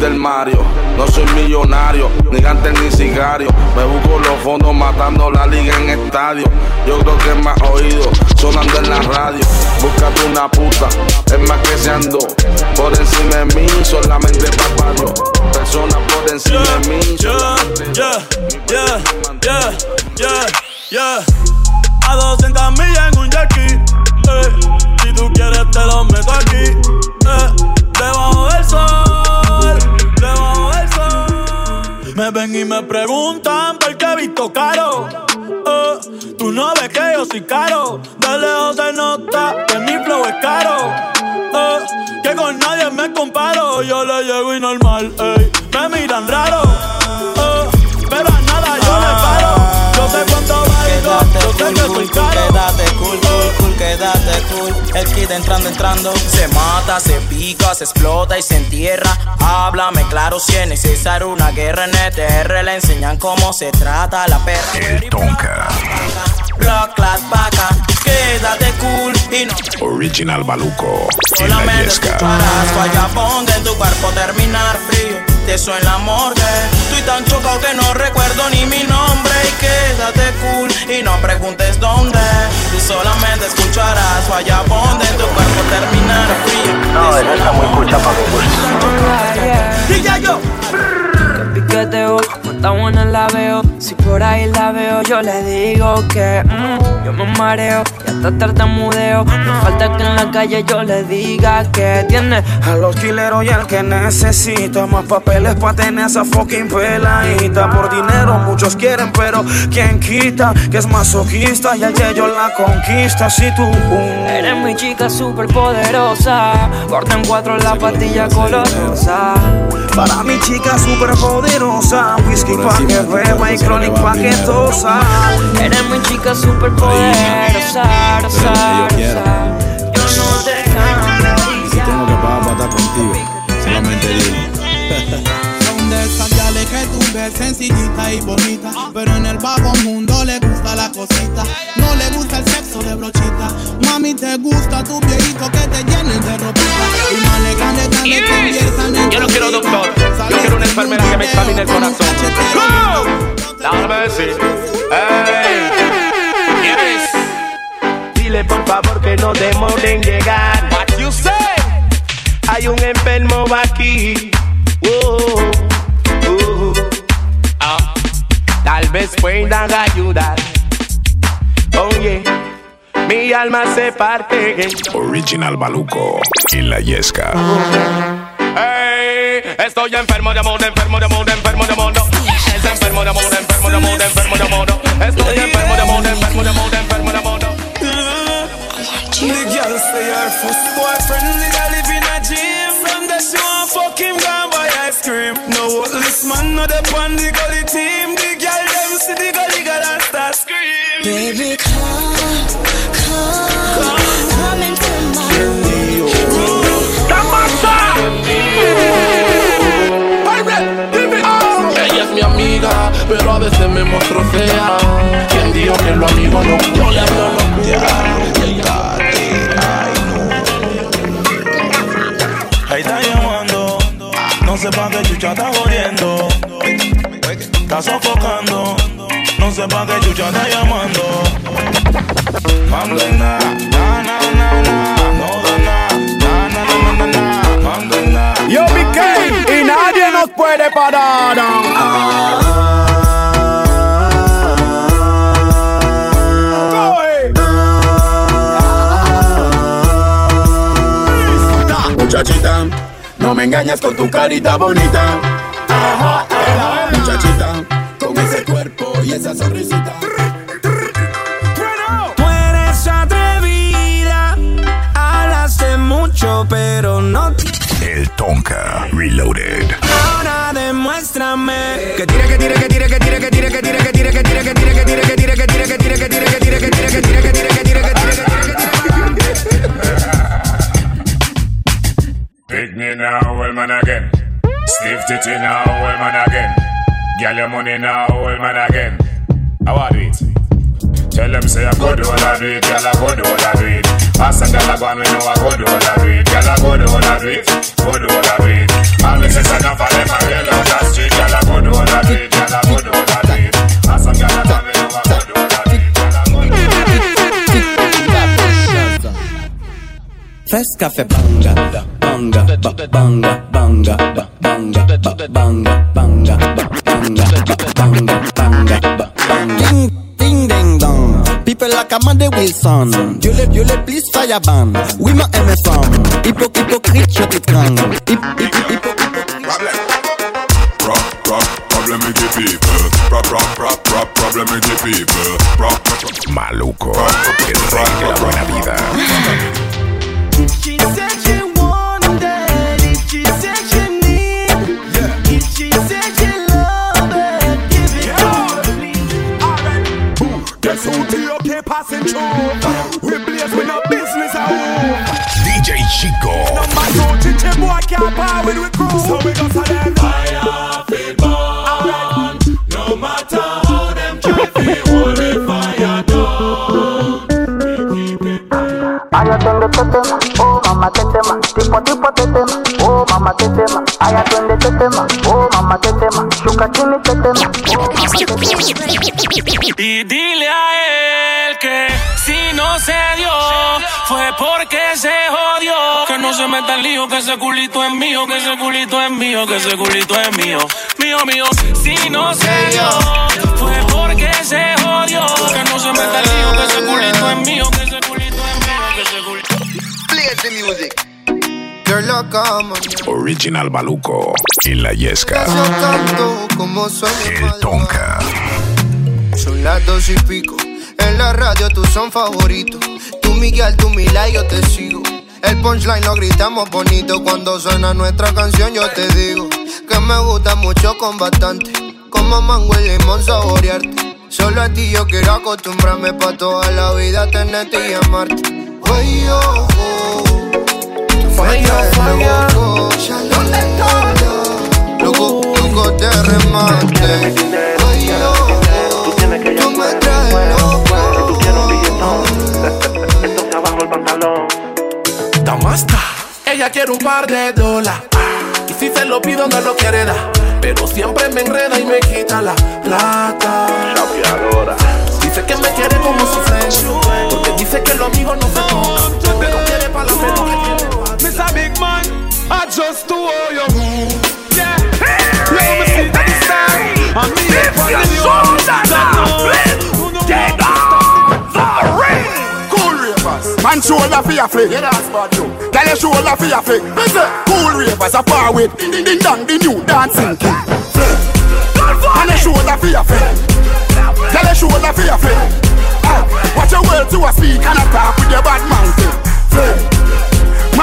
del Mario. No soy millonario, ni gante ni sicario. Me busco los fondos matando la liga en estadio. Yo creo que me has oído sonando en la radio. Búscate una puta, es más que se andó. Por encima de mí, solamente papayo. Personas por encima de mí. Yeah, yeah, yeah, yeah, yeah. A 200 millas en un jackie. Eh. Si tú quieres, te lo meto aquí. Eh. Sol. Me ven y me preguntan por qué he visto caro. Eh. Tú no ves que yo soy caro. De lejos se nota que mi flow es caro. eh, que con nadie me comparo. Yo le llego y normal, me miran raro. El kid entrando, entrando. Se mata, se pica, se explota y se entierra. Háblame claro si es necesario una guerra en ETR. Le enseñan cómo se trata la perra. El Tonka. Block class vaca. Quédate cool y no Original Baluco. En la solamente Yesca. escucharás falla ponte en tu cuerpo terminar frío. Te suena la morgue. Estoy tan chocado que no recuerdo ni mi nombre. Y quédate cool y no preguntes dónde. Tú solamente escucharás falla ponte en tu cuerpo terminar frío. No, eso está muy cucha para mi gusto. Y yo. Que piqueteo, cuánta buena la veo. Si por ahí la veo, yo le digo que mm, yo me mareo y hasta tartamudeo. No falta que en la calle yo le diga que tiene A los quileros y al que necesita más papeles para tener esa fucking peladita. Por dinero muchos quieren, pero quien quita que es masoquista y al yo la conquista. Si tú Eres mi chica super poderosa. Corta en cuatro la pastilla color rosa. Para mi chica super poderosa, whisky pa' que beba y chronic pa' que tosa. Eres mi chica super poderosa, rosa, rosa. Yo no te cambiaría. Si tengo que pagar para estar contigo, solamente esas yales que tú ves sencillita y bonita Pero en el bajo mundo le gusta la cosita No le gusta el sexo de brochita Mami, te gusta tu viejito que te llenen de ropita favor que no demoren llegar. What you say? Hay un enfermo aquí. Oh, oh. Ah, Tal vez puedan ayudar. Oye, mi alma se parte. Original Baluco. En la Yesca. Ey, estoy enfermo de amor, enfermo de amor, enfermo de amor. Es enfermo de amor, enfermo de amor, enfermo de amor. Estoy enfermo de amor, enfermo de amor, enfermo de amor. The girl say her first boyfriend the girl live in a gym. From the show fuck him gone buy ice cream. No this man no the on the gully team. The girl them see the gully girl and start scream. Baby, come, come, come into my Ella es mi amiga, pero a veces me mostrocea. ¿Quién dijo que lo amigo no? Yo le hablo Ahí sepa que chucha está jodiendo. Está sofocando. No sepa que chucha está llamando. Mam na, na, na, na, na. No de na, na, na, na, na, na. Mam. Yo, Mickey, y nadie nos puede parar. No. Ah, ah me engañas con tu carita bonita. Ajá, ajá. Muchachita, con ese cuerpo y esa sonrisita. Tú eres atrevida, hablas de mucho, pero no. El Tonka Reloaded. Ahora demuéstrame que tire, que tire, que tire, que tire, que tire, que tire, again. Stiff titty now, old man again. Girl your money now, old man again. How I do it? Tell them say I go do all I do it, girl I go do all I do it. Ask a girl I go and we know I go do all I do it, girl I go do all I do it, go do all I do it. All me say enough for them I real out the street, girl I go do all I do it, girl I go do all I do it. Ask a girl I go and we know I go do all I do it, girl I go do all I do it. Fresh cafe banga, banga, ba- banga, banga, ba- banga, ba- banga, banga, ba- banga, ba- banga, banga, ba- banga. Ding, ding, ding, dong. People like Amanda Wilson. Dieu le, Dieu le, please fire ban. Oui, ma MFM. Hypo, hypocrite, je t'étrangle. Hip, hip, hip, Rock, rock, problem with the people. Rock, rock, rock, rock, problem with the people. Rock, Maluco, el rey de la buena vida. She said passing through. We blaze with no business at home. DJ Chico. Number two, chiche boy can't power with we crew. So we go for them. Fire, feel burn. No matter how them try to hold the fire down. Aya twende tetema, oh mama tetema, tipo tipo tetema, oh mama tetema. Aya twende tetema, oh mama tetema, shuka chini tetema, oh. Y dile a él que si no se dio fue porque se jodió. Que no se meta en lío, que ese culito es mío, que ese culito es mío, que ese culito es mío. Mío, mío. Si no se dio fue porque se jodió. Que no se meta en lío, que ese culito es mío, que ese culito es mío, que ese culito. Play the music. You're mami. Original Baluco. Y la Yesca. Como. El Tonka. Son las dos y pico. En la radio tú son favoritos. Tú Miguel, tú Mila y yo te sigo. El punchline lo gritamos bonito. Cuando suena nuestra canción yo te digo que me gusta mucho con bastante. Como mango y limón saborearte. Solo a ti yo quiero acostumbrarme pa' toda la vida tenerte y amarte. Oye, oh, oh. Falla, falla. ¿Dónde estoy? Loco, loco de remate. Oye, oh, oh. Tú me traes loco. Entonces abajo el pantalón. Damasta, ella quiere un par de dólares. Y si se lo pido, no lo quiere dar. Pero siempre me enreda y me quita la plata. Dice que me quiere como su friend. Porque dice que los amigos no se tocan. Pero quiere para la pena I just to owe you move. Yeah. Yo me siento que está. A mí es cuando yo. Cool ravers, man shoulder for your flick. Yeah, that's bad too. Tell your shoulder for your flick. Cool ravers a far with. Ding ding ding dong, the new dancing king. And your shoulder for your flick. Tell your shoulder for your flick. Watch your words to a speak and a talk with your bad mouth. Flick.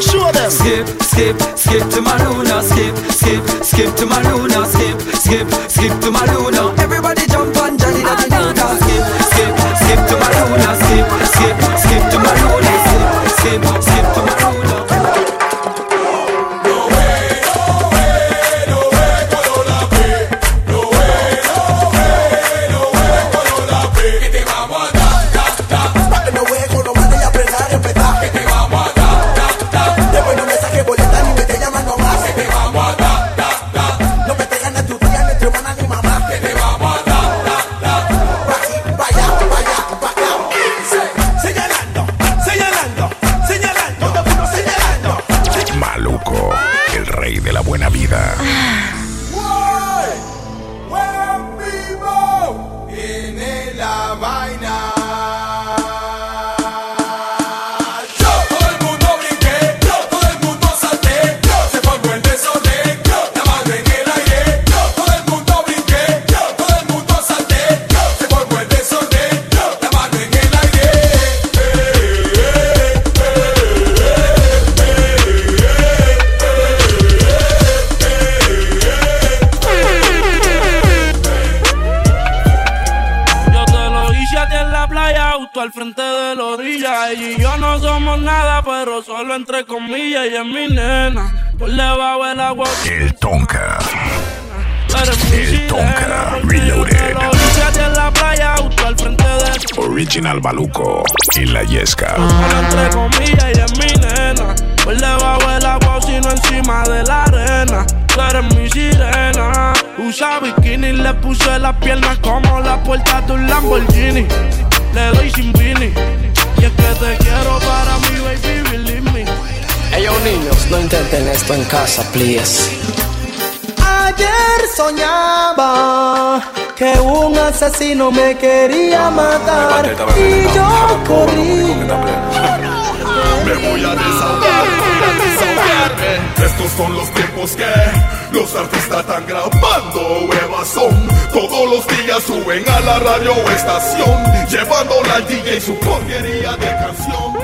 Show them. Skip, skip, skip to my Luna. Skip, skip, skip to my Luna. Skip, skip, skip to my Luna. Everybody Original Baluco. Y la Yesca. Entre comillas y es mi nena. Por debajo del agua, sino encima de la arena. Tú eres mi sirena. Usa bikini, le puse las piernas como la puerta de un Lamborghini. Le doy sin vini. Y es que te quiero para mi baby, believe me. Ellos niños, no intenten esto en casa, please. Ayer soñaba que un asesino me quería matar y yo corrí. Me voy a desahogar, voy a desahogarme. Eh. Estos son los tiempos que los artistas están grabando huevas. Todos los días suben a la radio estación, llevando la DJ su porquería de canción.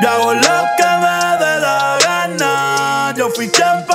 Ya hago lo que me dé la gana, yo fui champa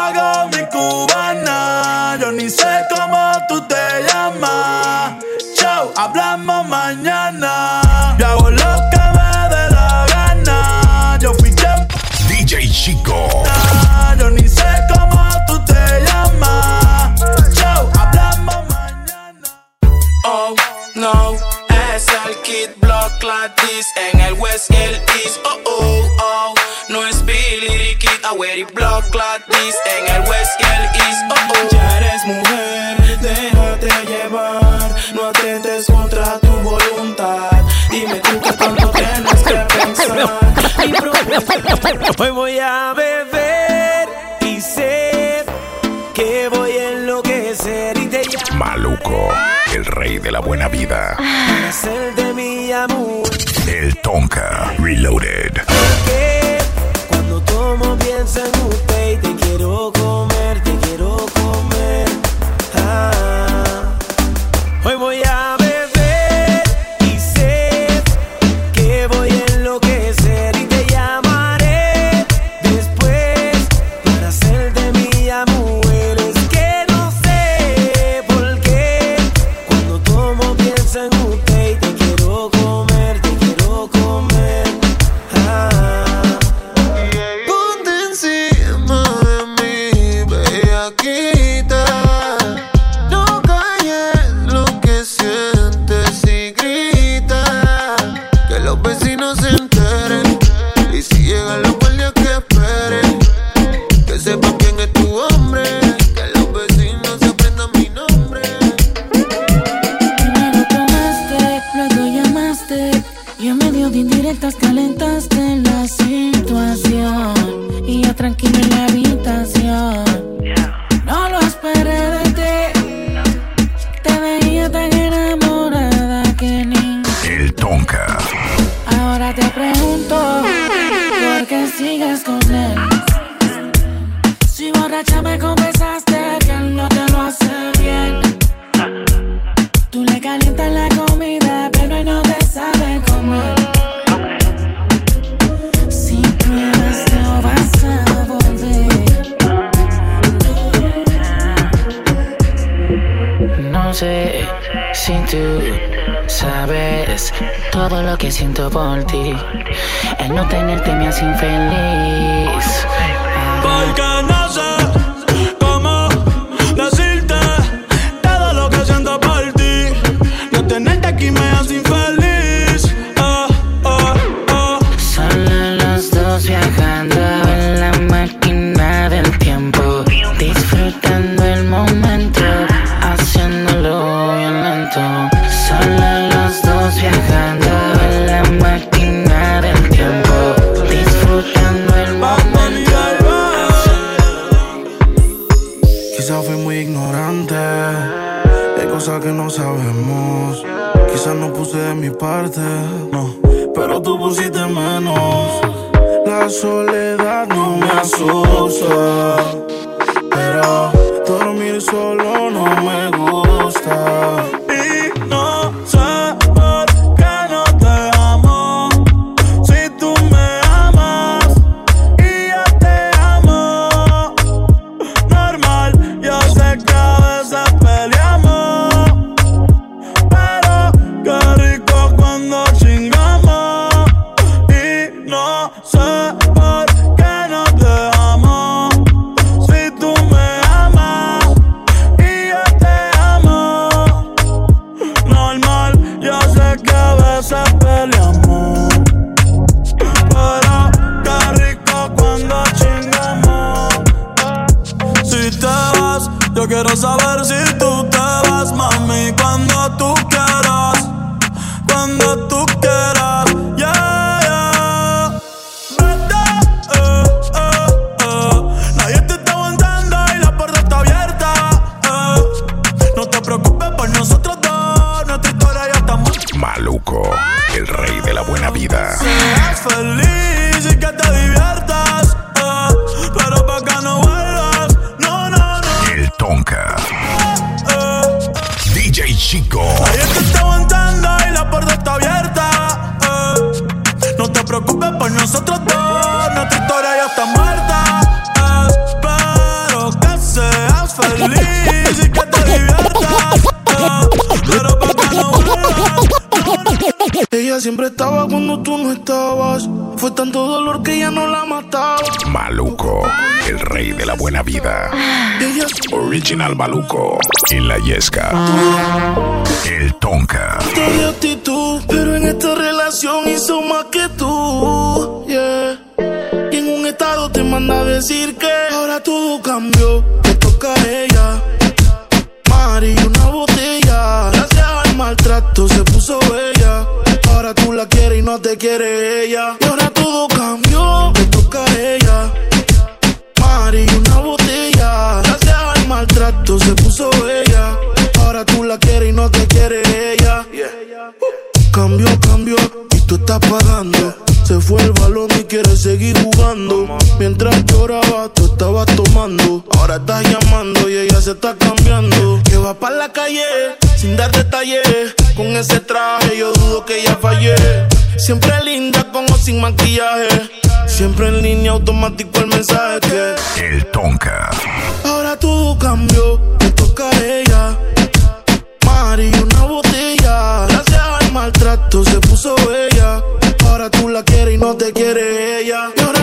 East, en el West, el East. Oh, oh, oh. No es Billy Kid, Aguero y Block Gladys. En el West, el East. Oh, oh. Ya eres mujer, déjate llevar. No atentes contra tu voluntad. Dime tú qué tanto tienes que pensar. Hoy voy a beber y sé que voy a enloquecer y te. Maluco, el rey de la buena vida. Es el de mi amor. Tonka Reloaded. Relación hizo más que tú. Yeah. Y en un estado te manda a decir que ahora todo cambió. Te toca a ella. Mari, una botella. Gracias al maltrato se puso bella. Ahora tú la quieres y no te quiere estás llamando y ella se está cambiando. Que va para la calle sin dar detalles. Con ese traje yo dudo que ella fallé. Siempre linda con o sin maquillaje. Siempre en línea automático el mensaje que El Tonka. Ahora todo cambió, te toca a ella. Mari, una botella. Gracias al maltrato se puso bella. Ahora tú la quieres y no te quiere ella. Y ahora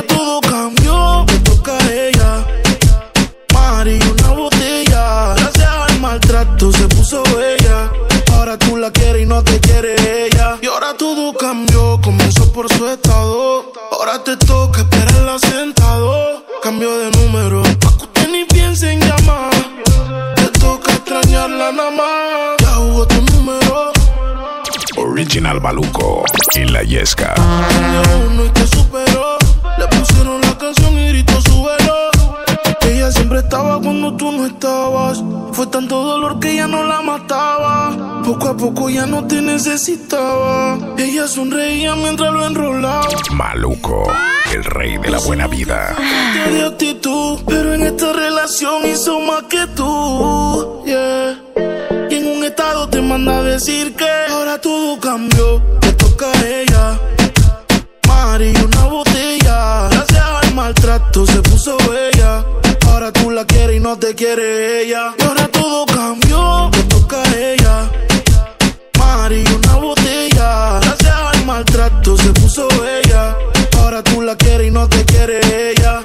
maltrato se puso bella. Ahora tú la quieres y no te quiere ella. Y ahora todo cambió, comenzó por su estado. Ahora te toca esperarla sentado. Cambio de número, pa' que usted ni piense en llamar. Te toca extrañarla nada más. Ya jugó tu número. Original Maluco, en la Yesca. Uno y te. Estaba cuando tú no estabas. Fue tanto dolor que ya no la mataba. Poco a poco ya no te necesitaba. Ella sonreía mientras lo enrolaba. Maluco, el rey de la buena vida. De actitud, pero en esta relación hizo más que tú. Yeah. Y en un estado te manda a decir que ahora todo cambió. Te toca a ella. Mari, una botella. Gracias al maltrato se puso bella. No te quiere ella. Y ahora todo cambió. Te toca a ella. Mari, una botella. Gracias al maltrato se puso bella. Ahora tú la quieres y no te quiere ella.